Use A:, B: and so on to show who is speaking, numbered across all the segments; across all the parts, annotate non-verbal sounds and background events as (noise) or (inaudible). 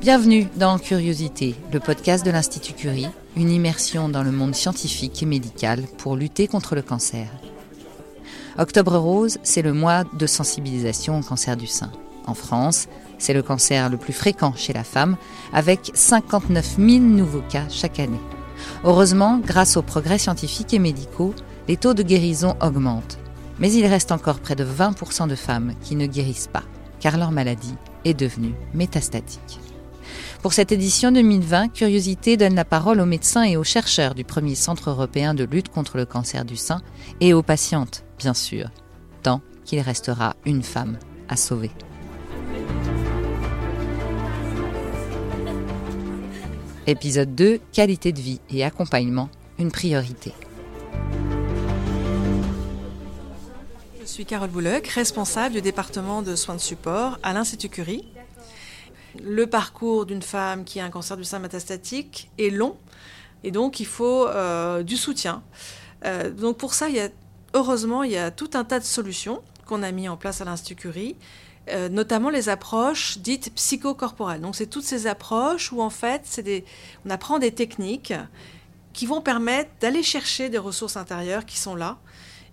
A: Bienvenue dans Curiosité, le podcast de l'Institut Curie, une immersion dans le monde scientifique et médical pour lutter contre le cancer. Octobre Rose, c'est le mois de sensibilisation au cancer du sein. En France, c'est le cancer le plus fréquent chez la femme, avec 59 000 nouveaux cas chaque année. Heureusement, grâce aux progrès scientifiques et médicaux, les taux de guérison augmentent. Mais il reste encore près de 20% de femmes qui ne guérissent pas, car leur maladie est devenue métastatique. Pour cette édition 2020, Curiosité donne la parole aux médecins et aux chercheurs du premier Centre européen de lutte contre le cancer du sein et aux patientes, bien sûr, tant qu'il restera une femme à sauver. Épisode 2, qualité de vie et accompagnement, une priorité.
B: Suis Carole Bouloc, responsable du département de soins de support à l'Institut Curie. Le parcours d'une femme qui a un cancer du sein métastatique est long et donc il faut euh, du soutien. Euh, donc pour ça, heureusement, il y a tout un tas de solutions qu'on a mis en place à l'Institut Curie euh, notamment les approches dites psychocorporelles. Donc c'est toutes ces approches où en fait on apprend des techniques qui vont permettre d'aller chercher des ressources intérieures qui sont là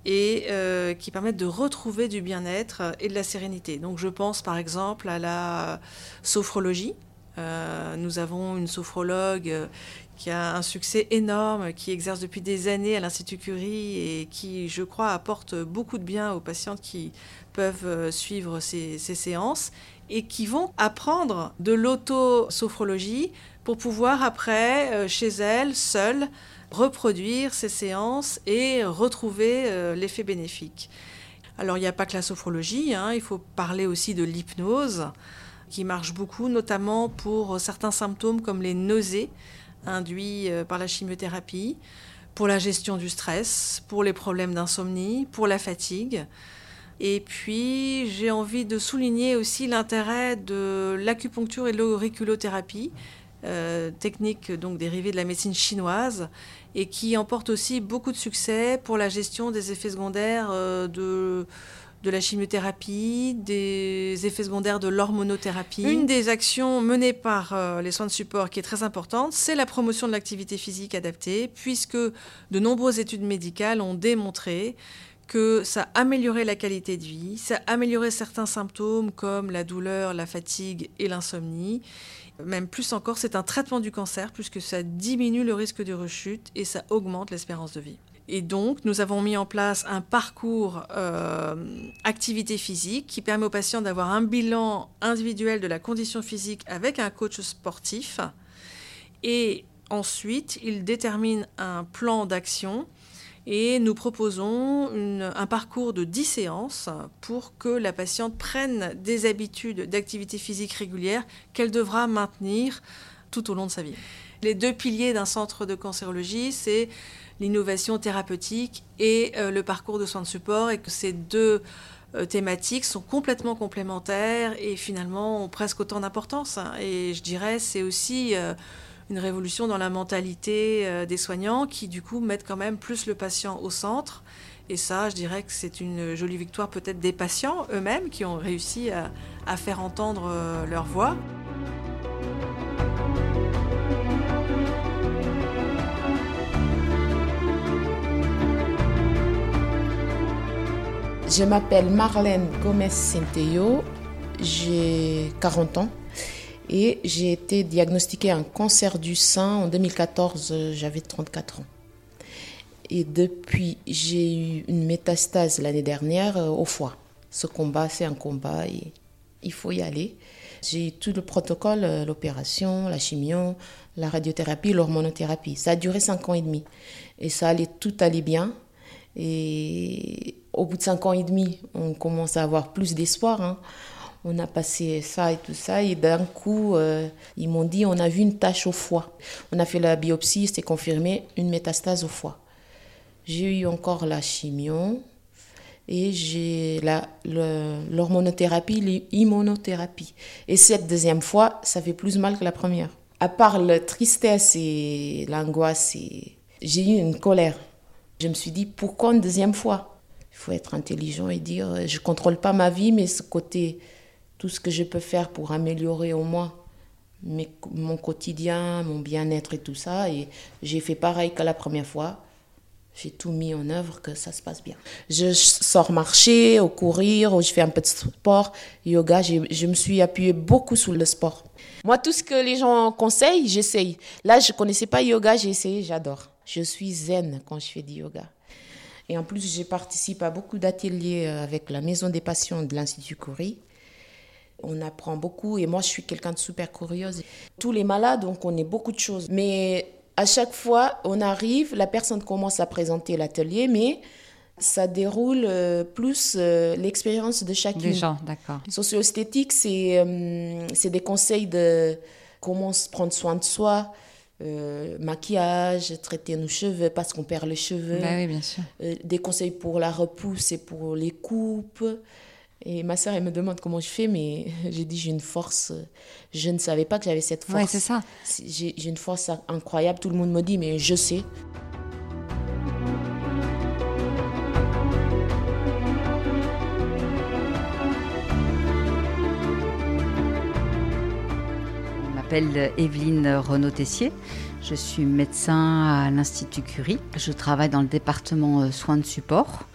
B: et euh, qui permettent de retrouver du bien-être et de la sérénité. Donc je pense par exemple à la sophrologie. Euh, nous avons une sophrologue qui a un succès énorme, qui exerce depuis des années à l'Institut Curie et qui, je crois, apporte beaucoup de bien aux patientes qui peuvent euh, suivre ces, séances et qui vont apprendre de l'auto-sophrologie pour pouvoir après, euh, chez elles, seules, reproduire ces séances et retrouver euh, l'effet bénéfique. Alors il n'y a pas que la sophrologie, hein, il faut parler aussi de l'hypnose qui marche beaucoup, notamment pour certains symptômes comme les nausées induits par la chimiothérapie, pour la gestion du stress, pour les problèmes d'insomnie, pour la fatigue. Et puis, j'ai envie de souligner aussi l'intérêt de l'acupuncture et de l'auriculothérapie, euh, technique donc dérivée de la médecine chinoise, et qui emporte aussi beaucoup de succès pour la gestion des effets secondaires euh, de de la chimiothérapie, des effets secondaires de l'hormonothérapie. Une des actions menées par euh, les soins de support qui est très importante, c'est la promotion de l'activité physique adaptée, puisque de nombreuses études médicales ont démontré que ça améliorait la qualité de vie, ça améliorait certains symptômes comme la douleur, la fatigue et l'insomnie. Même plus encore, c'est un traitement du cancer puisque ça diminue le risque de rechute et ça augmente l'espérance de vie. Et donc, nous avons mis en place un parcours euh, activité physique qui permet aux patients d'avoir un bilan individuel de la condition physique avec un coach sportif. Et ensuite, ils déterminent un plan d'action et nous proposons un parcours de 10 séances pour que la patiente prenne des habitudes d'activité physique régulière qu'elle devra maintenir tout au long de sa vie. Les deux piliers d'un centre de cancérologie, c'est l'innovation thérapeutique et euh, le parcours de soins de support et que ces deux euh, thématiques sont complètement complémentaires et finalement ont presque autant d'importance. Et je dirais c'est aussi euh, une révolution dans la mentalité euh, des soignants qui, du coup, mettent quand même plus le patient au centre. Et ça, je dirais que c'est une jolie victoire peut-être des patients eux-mêmes qui ont réussi à, faire entendre euh, leur voix.
C: Je m'appelle Marlène Gomez-Centeyo, j'ai 40 ans. Et j'ai été diagnostiquée un cancer du sein en 2014, j'avais 34 ans. Et depuis, j'ai eu une métastase l'année dernière euh, au foie. Ce combat, c'est un combat et il faut y aller. J'ai eu tout le protocole, euh, l'opération, la chimio, la radiothérapie, l'hormonothérapie. Ça a duré 5 ans et demi. Et ça allait, tout allait bien. Et au bout de 5 ans et demi, on commence à avoir plus d'espoir. Hein on a passé ça et tout ça. Et d'un coup, euh, ils m'ont dit, on a vu une tache au foie. On a fait la biopsie, c'était confirmé, une métastase au foie. J'ai eu encore la chimio et j'ai l'hormonothérapie, l'immunothérapie. Et cette deuxième fois, ça fait plus mal que la première. À part la tristesse et l'angoisse, j'ai eu une colère. Je me suis dit, pourquoi une deuxième fois? Il faut être intelligent et dire, je ne contrôle pas ma vie, mais ce côté tout ce que je peux faire pour améliorer au moins mon quotidien, mon bien-être et tout ça. Et j'ai fait pareil que la première fois. J'ai tout mis en œuvre que ça se passe bien. Je sors marcher, au courir, je fais un peu de sport, yoga. Je me suis appuyée beaucoup sur le sport. Moi, tout ce que les gens conseillent, j'essaye. Là, je connaissais pas yoga, j'ai essayé, j'adore. Je suis zen quand je fais du yoga. Et en plus, je participe à beaucoup d'ateliers euh, avec la Maison des Passions de l'Institut Curie. On apprend beaucoup et moi, je suis quelqu'un de super curieuse. Tous les malades, on connaît beaucoup de choses. Mais à chaque fois, on arrive, la personne commence à présenter l'atelier, mais ça déroule euh, plus euh, l'expérience de chacun.
A: Des gens, d'accord.
C: Socio-esthétique, c'est c'est des conseils de comment prendre soin de soi, euh, maquillage, traiter nos cheveux parce qu'on perd les cheveux.
A: Bah oui, bien sûr.
C: Euh, des conseils pour la repousse et pour les coupes. Et ma soeur, elle me demande comment je fais, mais (laughs) j'ai dit j'ai une force. Je ne savais pas que j'avais cette force.
A: Ouais, c'est ça.
C: J'ai une force incroyable. Tout le monde me dit, mais je sais.
A: m'appelle Evelyne Renaud-Tessier. Je suis médecin à l'Institut Curie. Je travaille dans le département euh, soins de support.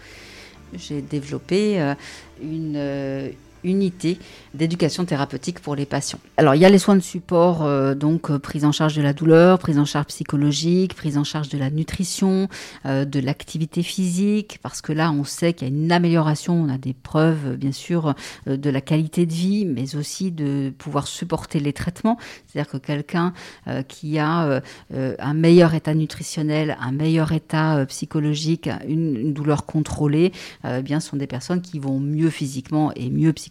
A: J'ai développé euh, une euh, unité d'éducation thérapeutique pour les patients. Alors il y a les soins de support, euh, donc euh, prise en charge de la douleur, prise en charge psychologique, prise en charge de la nutrition, euh, de l'activité physique, parce que là on sait qu'il y a une amélioration, on a des preuves bien sûr de la qualité de vie, mais aussi de pouvoir supporter les traitements. C'est-à-dire que quelqu'un qui a un meilleur état nutritionnel, un meilleur état psychologique, une, douleur contrôlée, eh bien sont des personnes qui vont mieux physiquement et mieux psychologiquement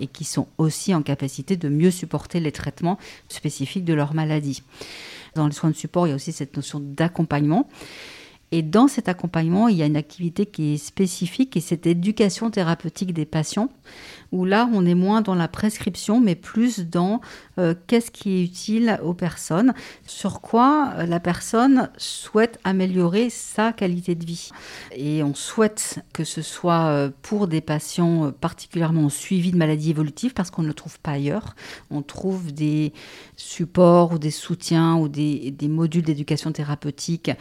A: et qui sont aussi en capacité de mieux supporter les traitements spécifiques de leur maladie. Dans les soins de support, il y a aussi cette notion d'accompagnement. Et dans cet accompagnement, il y a une activité qui est spécifique et c'est l'éducation thérapeutique des patients, où là, on est moins dans la prescription, mais plus dans euh, qu'est-ce qui est utile aux personnes, sur quoi euh, la personne souhaite améliorer sa qualité de vie. Et on souhaite que ce soit euh, pour des patients particulièrement suivis de maladies évolutives, parce qu'on ne le trouve pas ailleurs. On trouve des supports ou des soutiens ou des, des modules d'éducation thérapeutique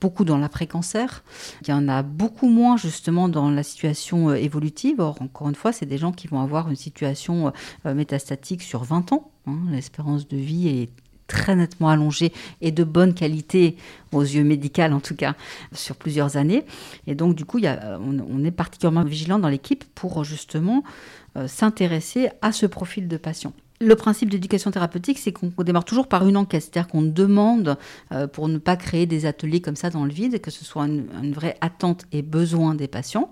A: beaucoup dans l'après-cancer. Il y en a beaucoup moins justement dans la situation euh, évolutive. Or, encore une fois, c'est des gens qui vont avoir une situation euh, métastatique sur 20 ans. Hein. L'espérance de vie est très nettement allongée et de bonne qualité aux yeux médicaux en tout cas sur plusieurs années et donc du coup on, est particulièrement vigilant dans l'équipe pour justement euh, s'intéresser à ce profil de patient. Le principe d'éducation thérapeutique, c'est qu'on démarre toujours par une enquête, c'est-à-dire qu'on demande, euh, pour ne pas créer des ateliers comme ça dans le vide, que ce soit une, vraie attente et besoin des patients.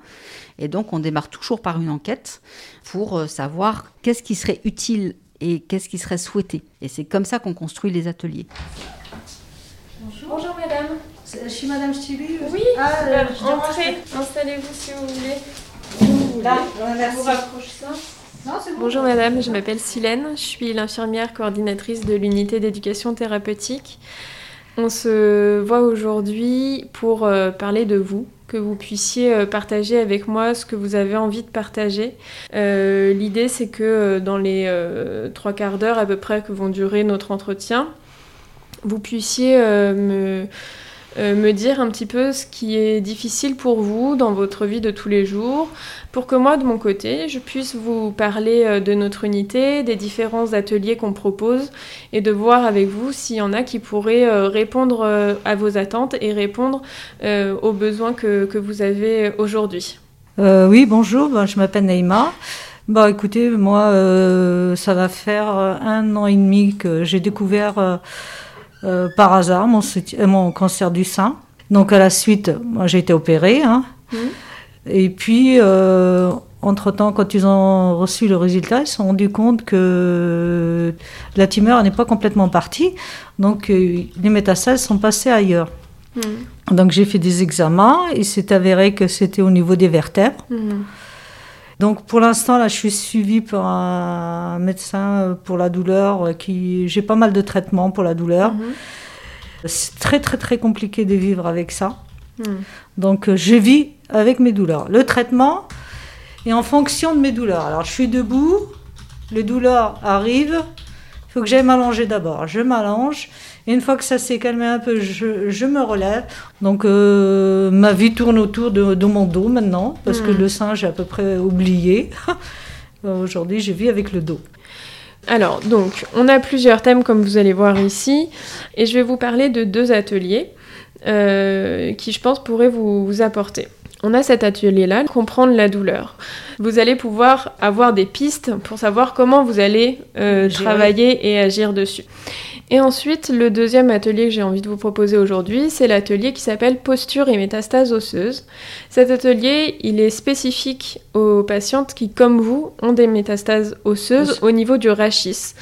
A: Et donc, on démarre toujours par une enquête pour euh, savoir qu'est-ce qui serait utile et qu'est-ce qui serait souhaité. Et c'est comme ça qu'on construit les ateliers.
D: Bonjour. Bonjour, madame.
E: Je suis madame Stibu.
D: Oui, ah, euh, entrez, installez-vous si vous voulez. Là,
E: on vous rapproche ça.
D: Bonjour madame, je m'appelle Silène, je suis l'infirmière coordinatrice de l'unité d'éducation thérapeutique. On se voit aujourd'hui pour euh, parler de vous, que vous puissiez euh, partager avec moi ce que vous avez envie de partager. Euh, l'idée c'est que dans les trois quarts d'heure à peu près que vont durer notre entretien, vous puissiez me euh, me dire un petit peu ce qui est difficile pour vous dans votre vie de tous les jours, pour que moi, de mon côté, je puisse vous parler euh, de notre unité, des différents ateliers qu'on propose, et de voir avec vous s'il y en a qui pourraient euh, répondre à vos attentes et répondre aux besoins que, que vous avez aujourd'hui.
E: oui, bonjour, je m'appelle Neymar. Bah écoutez, moi, ça va faire un an et demi que j'ai découvert euh, par hasard mon, euh, mon, cancer du sein. Donc à la suite, moi j'ai été opérée. Hein. Mmh. Et puis, euh, entre-temps, quand ils ont reçu le résultat, ils se sont rendus compte que la tumeur n'est pas complètement partie. Donc les métastases sont passées ailleurs. Mmh. Donc j'ai fait des examens et c'est avéré que c'était au niveau des vertèbres. Mmh. Donc pour l'instant, là, je suis suivie par un médecin pour la douleur. Qui... J'ai pas mal de traitements pour la douleur. Mhm. C'est très très très compliqué de vivre avec ça. Mhm. Donc je vis avec mes douleurs. Le traitement est en fonction de mes douleurs. Alors je suis debout, les douleurs arrivent, il faut que j'aille m'allonger d'abord. Je m'allonge. Et une fois que ça s'est calmé un peu, je, me relève. Donc euh, ma vie tourne autour de, mon dos maintenant, parce que hmm. le sein, j'ai à peu près oublié. (laughs) Aujourd'hui, je vis avec le dos.
D: Alors, donc, on a plusieurs thèmes comme vous allez voir ici, et je vais vous parler de deux ateliers euh, qui, je pense, pourraient vous apporter. On a cet atelier-là, comprendre la douleur. Vous allez pouvoir avoir des pistes pour savoir comment vous allez euh, travailler et agir dessus. Et ensuite, le deuxième atelier que j'ai envie de vous proposer aujourd'hui, c'est l'atelier qui s'appelle posture et métastase osseuse. Cet atelier, il est spécifique aux patientes qui, comme vous, ont des métastases osseuses au niveau du rachis.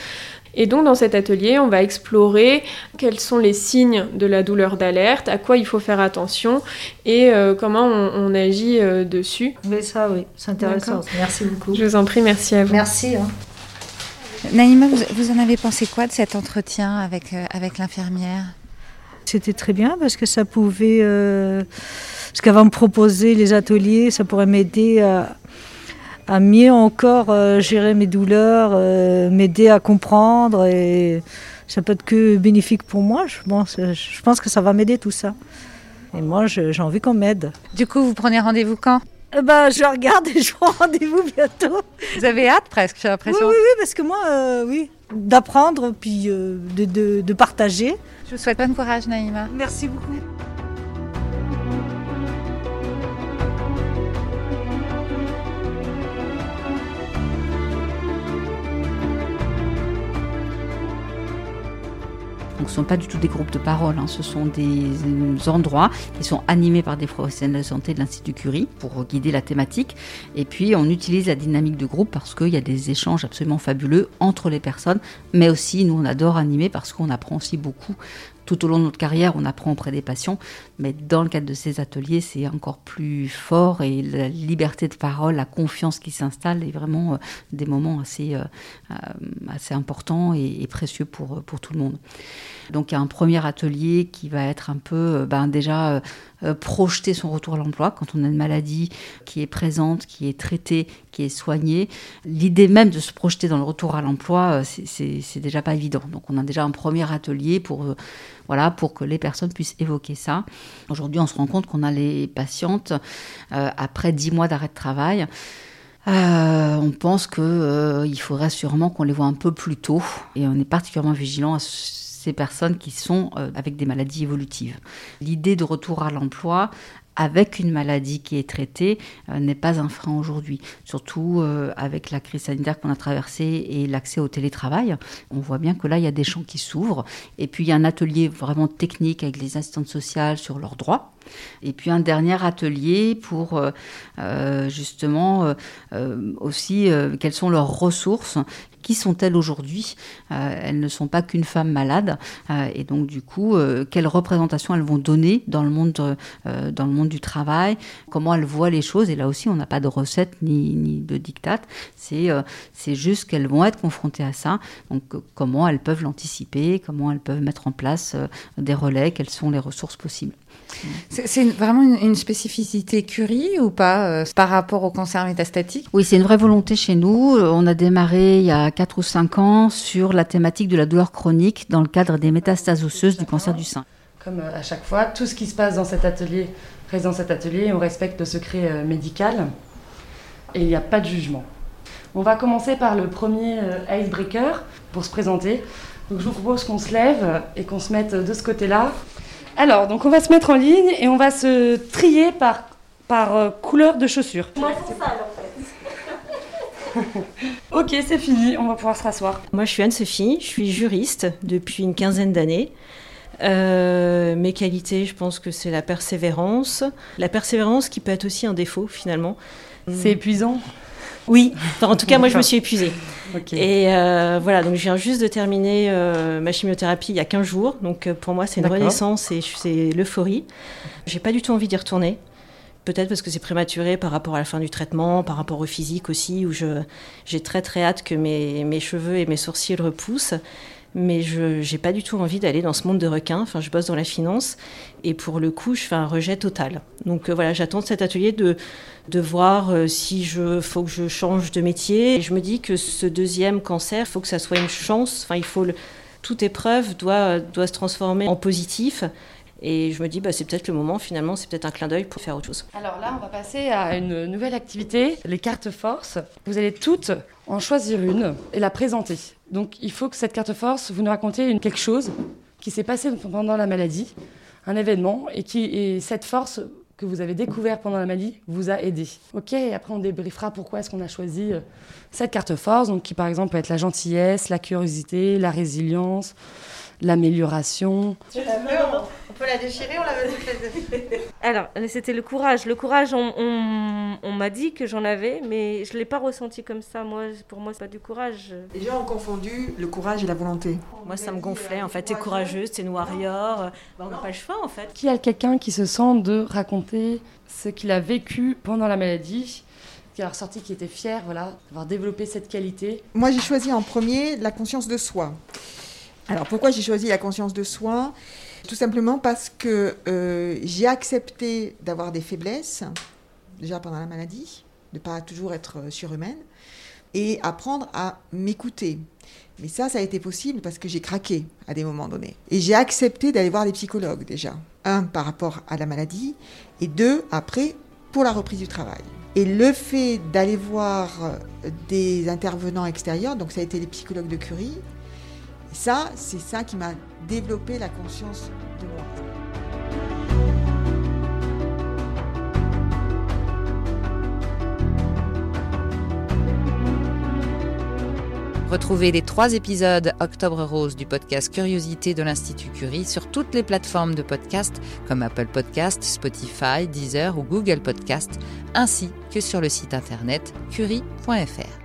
D: Et donc dans cet atelier, on va explorer quels sont les signes de la douleur d'alerte, à quoi il faut faire attention et euh, comment on, agit euh, dessus.
E: Oui, ça, oui, c'est intéressant. Merci beaucoup.
D: Je vous en prie, merci à vous.
E: Merci. Hein.
A: Naïma, vous, en avez pensé quoi de cet entretien avec, euh, avec l'infirmière?
E: C'était très bien parce que ça pouvait... parce qu'avant de proposer les ateliers, ça pourrait m'aider à à mieux encore euh, gérer mes douleurs, euh, m'aider à comprendre. Et ça peut être que bénéfique pour moi. Je pense, je pense que ça va m'aider tout ça. Et moi, j'ai envie qu'on m'aide.
A: Du coup, vous prenez rendez-vous quand?
E: Ben, je regarde et je prends rendez-vous bientôt.
A: Vous avez hâte presque, j'ai l'impression.
E: Oui, oui, oui, parce que moi, euh, oui, d'apprendre puis de, de, de partager.
A: Je vous souhaite bon courage, Naïma.
E: Merci beaucoup.
A: Ce ne sont pas du tout des groupes de parole, hein. ce sont des endroits qui sont animés par des professionnels de santé de l'Institut Curie pour guider la thématique. Et puis on utilise la dynamique de groupe parce qu'il y a des échanges absolument fabuleux entre les personnes, mais aussi nous on adore animer parce qu'on apprend aussi beaucoup tout au long de notre carrière, on apprend auprès des patients, mais dans le cadre de ces ateliers, c'est encore plus fort et la liberté de parole, la confiance qui s'installe est vraiment euh, des moments assez, euh, euh, assez importants et, précieux pour, pour tout le monde. Donc il y a un premier atelier qui va être un peu ben, déjà projeter son retour à l'emploi quand on a une maladie qui est présente, qui est traitée, qui est soignée. L'idée même de se projeter dans le retour à l'emploi, c'est déjà pas évident. Donc on a déjà un premier atelier pour voilà, pour que les personnes puissent évoquer ça. Aujourd'hui, on se rend compte qu'on a les patientes, euh, après dix mois d'arrêt de travail, euh, on pense qu'il euh, faudrait sûrement qu'on les voit un peu plus tôt et on est particulièrement vigilant à ces personnes qui sont avec des maladies évolutives. L'idée de retour à l'emploi, avec une maladie qui est traitée euh, n'est pas un frein aujourd'hui. Surtout euh, avec la crise sanitaire qu'on a traversée et l'accès au télétravail. On voit bien que là, il y a des champs qui s'ouvrent. Et puis, il y a un atelier vraiment technique avec les assistantes sociales sur leurs droits. Et puis un dernier atelier pour euh, justement aussi quelles sont leurs ressources qui sont-elles aujourd'hui euh, Elles ne sont pas qu'une femme malade. Euh, et donc, du coup, euh, quelle représentation elles vont donner dans le monde, du travail Comment elles voient les choses Et là aussi, on n'a pas de recette ni, ni de dictat. C'est c'est juste qu'elles vont être confrontées à ça. Donc, comment elles peuvent l'anticiper Comment elles peuvent mettre en place des relais Quelles sont les ressources possibles
F: c'est vraiment une, spécificité Curie ou pas euh, par rapport au cancer métastatique?
A: Oui, c'est une vraie volonté chez nous. Euh, on a démarré il y a 4 ou 5 ans sur la thématique de la douleur chronique dans le cadre des métastases osseuses du cancer du sein.
G: Comme euh, à chaque fois, tout ce qui se passe dans cet atelier reste dans cet atelier. On respecte le secret médical et il n'y a pas de jugement. On va commencer par le premier icebreaker pour se présenter. Donc je vous propose qu'on se lève et qu'on se mette de ce côté-là. Alors, donc on va se mettre en ligne et on va se trier par, par euh, couleur de chaussures. Moi, c'est ça, en fait. (laughs) ok, c'est fini, on va pouvoir se rasseoir.
H: Moi, je suis Anne-Sophie, je suis juriste depuis une quinzaine d'années. Euh, mes qualités, je pense que c'est la persévérance. La persévérance qui peut être aussi un défaut, finalement.
G: C'est épuisant
H: oui, en tout cas, moi, je me suis épuisée. Et euh, voilà, donc je viens juste de terminer euh, ma chimiothérapie il y a 15 jours. Donc euh, pour moi, c'est une renaissance et c'est l'euphorie. J'ai pas du tout envie d'y retourner. Peut-être parce que c'est prématuré par rapport à la fin du traitement, par rapport au physique aussi, où j'ai très très hâte que mes, mes cheveux et mes sourcils repoussent. Mais je n'ai pas du tout envie d'aller dans ce monde de requins. Enfin, je bosse dans la finance et pour le coup, je fais un rejet total. Donc euh, voilà, j'attends cet atelier de, voir euh, si je faut que je change de métier. Et je me dis que ce deuxième cancer, il faut que ça soit une chance. Enfin, il faut toute épreuve doit, doit se transformer en positif. Et je me dis, bah, c'est peut-être le moment, finalement, c'est peut-être un clin d'œil pour faire autre chose.
G: Alors là, on va passer à une nouvelle activité, les cartes force. Vous allez toutes en choisir une et la présenter. Donc il faut que cette carte force, vous nous racontiez quelque chose qui s'est passé pendant la maladie, un événement, et qui et cette force que vous avez découvert pendant la maladie vous a aidé. Ok, après on débriefera pourquoi est-ce qu'on a choisi euh, cette carte force, donc qui par exemple peut être la gentillesse, la curiosité, la résilience, l'amélioration.
I: On peut la déchirer, on la Alors, c'était le courage. Le courage, on, m'a dit que j'en avais, mais je ne l'ai pas ressenti comme ça. Moi, pour moi, c'est pas du courage.
J: Les gens ont confondu le courage et la volonté.
H: Moi, ça me gonflait. En fait, t'es courageuse, t'es warrior. Bah, on n'a pas le choix, en fait.
G: Qui a quelqu'un qui se sent de raconter ce qu'il a vécu pendant la maladie qui a ressorti qui était fier voilà, d'avoir développé cette qualité?
J: Moi, j'ai choisi en premier la conscience de soi. Alors pourquoi j'ai choisi la conscience de soi? Tout simplement parce que euh, j'ai accepté d'avoir des faiblesses, déjà pendant la maladie, de ne pas toujours être euh, surhumaine, et apprendre à m'écouter. Mais ça, ça a été possible parce que j'ai craqué à des moments donnés. Et j'ai accepté d'aller voir des psychologues déjà. Un, par rapport à la maladie, et deux, après, pour la reprise du travail. Et le fait d'aller voir euh, des intervenants extérieurs, donc ça a été les psychologues de Curie, ça, c'est ça qui m'a développé la conscience de moi.
A: Retrouvez les trois épisodes Octobre Rose du podcast Curiosité de l'Institut Curie sur toutes les plateformes de podcast comme Apple Podcast, Spotify, Deezer ou Google Podcast, ainsi que sur le site internet curie.fr.